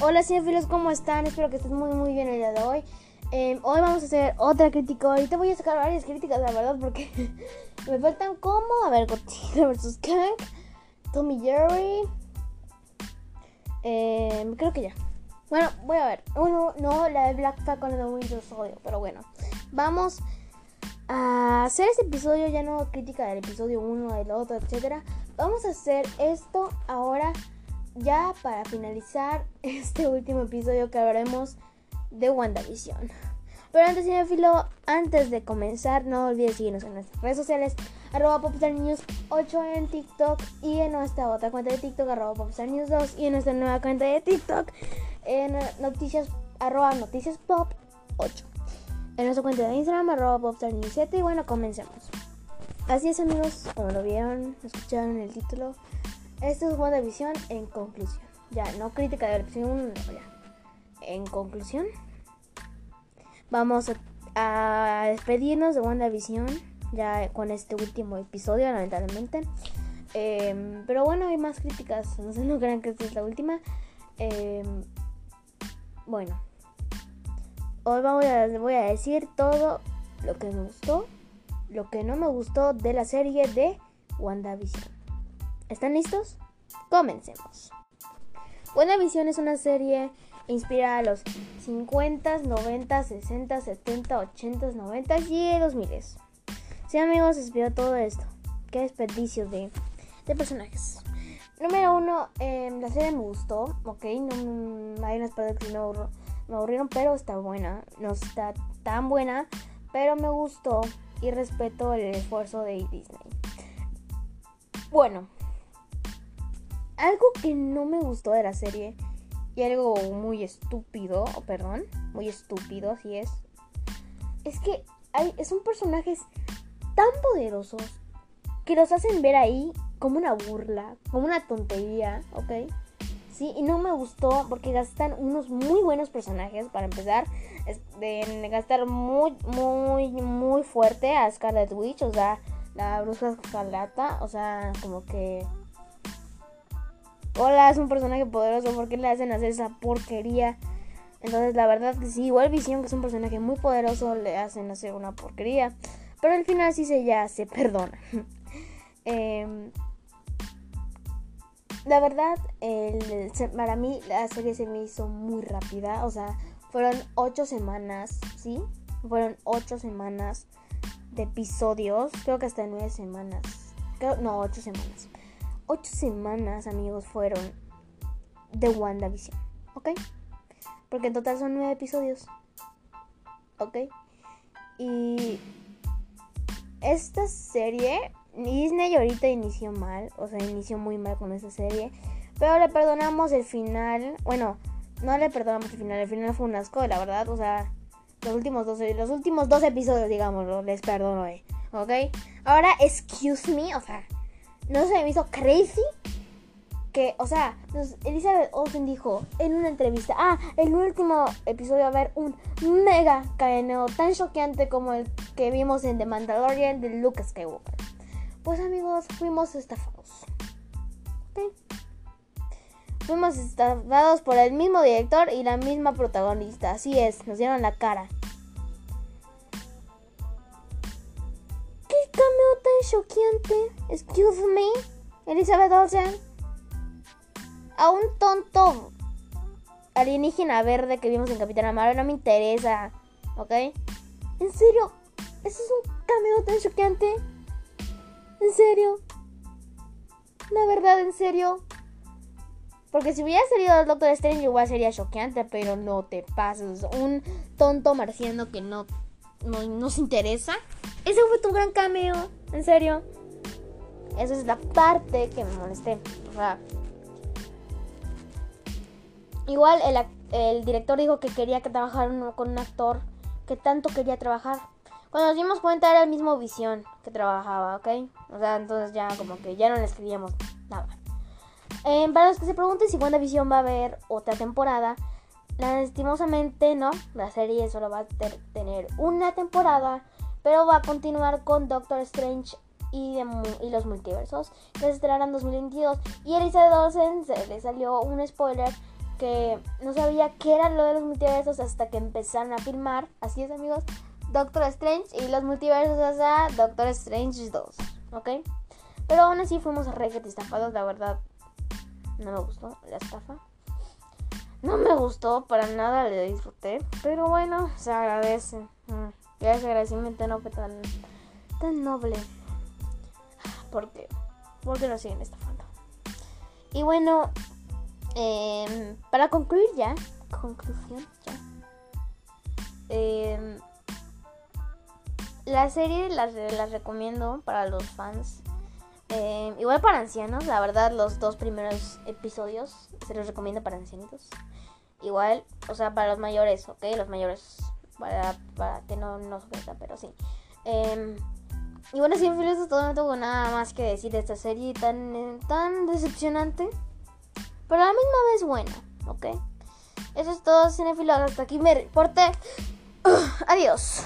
Hola cinefilos, ¿cómo están? Espero que estén muy muy bien el día de hoy. Eh, hoy vamos a hacer otra crítica. Ahorita voy a sacar varias críticas, la verdad, porque me faltan como, a ver, Godzilla vs. Kang, Tommy Jerry. Eh, creo que ya. Bueno, voy a ver. Uno, no, la de Black Falcon de Winter Soldier, pero bueno. Vamos a hacer este episodio, ya no crítica del episodio 1, del otro, etcétera. Vamos a hacer esto ahora ya para finalizar este último episodio que hablaremos de WandaVision. Pero antes, cinefilo, antes de comenzar, no olvides seguirnos en nuestras redes sociales, arroba News 8 en TikTok y en nuestra otra cuenta de TikTok, arroba News 2 y en nuestra nueva cuenta de TikTok, en noticias, arroba noticias pop 8. En nuestra cuenta de Instagram, arroba News 7 y bueno, comencemos. Así es amigos, como lo vieron, escucharon el título, esto es WandaVision en conclusión. Ya, no crítica de la episodio ya. En conclusión, vamos a, despedirnos de WandaVision ya con este último episodio, lamentablemente. Em, pero bueno, hay más críticas. No sé, no crean que esta es la última. Em, bueno, hoy vamos a, voy a decir todo lo que me gustó, lo que no me gustó de la serie de WandaVision. ¿Están listos? Comencemos. Buena Visión es una serie inspirada a los 50, 90, 60, 70, 80, 90 y 2000. Sí, amigos, inspiró todo esto. Qué desperdicio de, de personajes. Número uno, eh, la serie me gustó, ok, no, hay unas partes que no me aburrieron, pero está buena. No está tan buena, pero me gustó y respeto el esfuerzo de Disney. Bueno, algo que no me gustó de la serie y algo muy estúpido, perdón, muy estúpido así es, es que hay, son personajes tan poderosos que los hacen ver ahí como una burla, como una tontería, ¿ok? Sí, y no me gustó porque gastan unos muy buenos personajes para empezar. de gastar muy, muy, muy fuerte a Scarlet Witch, o sea, la bruja escarlata, o sea, como que hola, es un personaje poderoso, ¿por qué le hacen hacer esa porquería? Entonces, la verdad que sí, igual Visión, que es un personaje muy poderoso, le hacen hacer una porquería. Pero al final sí se ya se perdona. Em, la verdad, para mí la serie se me hizo muy rápida. O sea, fueron ocho semanas, ¿sí? Fueron ocho semanas de episodios. Creo que hasta nueve semanas. no, ocho semanas ocho semanas, amigos, fueron de WandaVision. ¿Ok? Porque en total son nueve episodios. ¿Ok? Y esta serie, Disney ahorita inició mal, o sea, inició muy mal con esta serie. Pero le perdonamos el final. Bueno, no le perdonamos el final. El final fue un asco, la verdad. O sea, los últimos dos, los últimos dos episodios, digamos, les perdono, eh. ¿Ok? Ahora, excuse me, o sea, no se me hizo crazy que, o sea, Elizabeth Olsen dijo en una entrevista, ah, el último episodio va a haber un mega cameo tan choqueante como el que vimos en The Mandalorian de Luke Skywalker. Pues amigos, fuimos estafados. Fuimos estafados por el mismo director y la misma protagonista. Así es, nos dieron la cara. Tan? Excuse me, Elizabeth Olsen. A un tonto alienígena verde que vimos en Capitana Marvel no me interesa, ¿ok? ¿En serio? ¿Eso es un cameo tan choqueante? ¿En serio? La verdad, ¿en serio? Porque si hubiera salido el Doctor Strange igual sería choqueante, pero no te pases. Un tonto marciano que no, no nos interesa. Ese fue tu gran cameo, en serio. Esa es la parte que me molesté. igual el, el director dijo que quería que trabajara con un actor que tanto quería trabajar. Cuando nos dimos cuenta era el mismo Visión que trabajaba, ¿ok? O sea, entonces ya como que ya no le escribíamos nada. Eh, para los que se pregunten si WandaVision va a haber otra temporada, lastimosamente no. La serie solo va a tener una temporada pero va a continuar con Doctor Strange y, los multiversos que se en 2022. Y Olsen se le salió un spoiler que no sabía qué era lo de los multiversos hasta que empezaron a filmar. Así es, amigos. Doctor Strange y los multiversos hasta Doctor Strange 2. ¿Ok? Pero aún así fuimos requete estafados, la verdad. No me gustó la estafa. No me gustó, para nada le disfruté. Pero bueno, se agradece. Ya ese agradecimiento no fue tan, tan noble. Porque, porque nos siguen estafando. Y bueno, em, para concluir ya, conclusión ya. Em, la serie las, las recomiendo para los fans eh, igual para ancianos, la verdad, los dos primeros episodios se los recomiendo para ancianitos. Igual, o sea, para los mayores, ¿ok? Los mayores, para, que no nos ofenda, pero sí. Eh, y bueno, sin todo no tengo nada más que decir de esta serie tan, tan decepcionante, pero a la misma vez buena, ¿ok? Eso es todo, cinefilos. Hasta aquí me reporte. adiós.